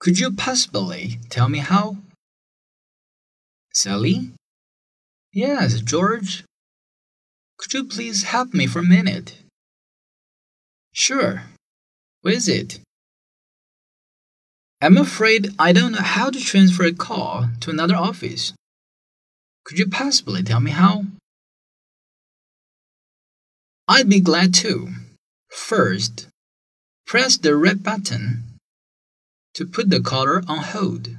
Could you possibly tell me how? Sally? Yes, George. Could you please help me for a minute? Sure. What is it? I'm afraid I don't know how to transfer a call to another office. Could you possibly tell me how? I'd be glad to. First, press the red button to put the caller on hold.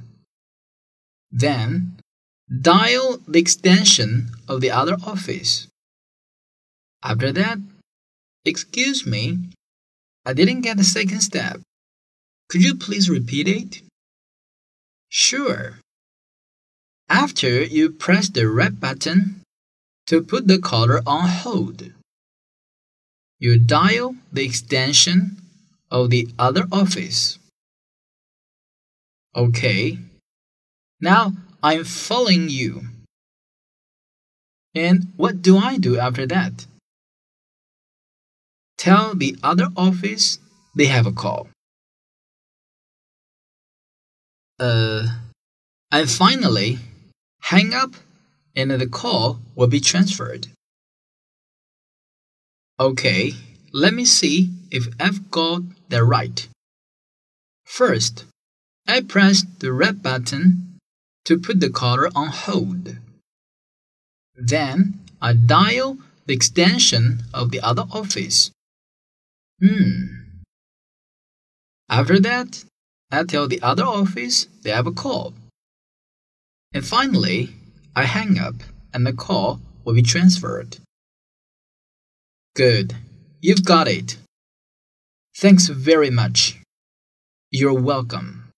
Then, dial the extension of the other office. After that, excuse me, I didn't get the second step. Could you please repeat it? Sure. After you press the red button to put the caller on hold, you dial the extension of the other office. Okay. Now I'm following you. And what do I do after that? Tell the other office they have a call. Uh, and finally, hang up and the call will be transferred. Okay, let me see if I've got that right. First, I press the red button to put the caller on hold. Then I dial the extension of the other office. Hmm. After that, I tell the other office they have a call. And finally, I hang up and the call will be transferred. Good. You've got it. Thanks very much. You're welcome.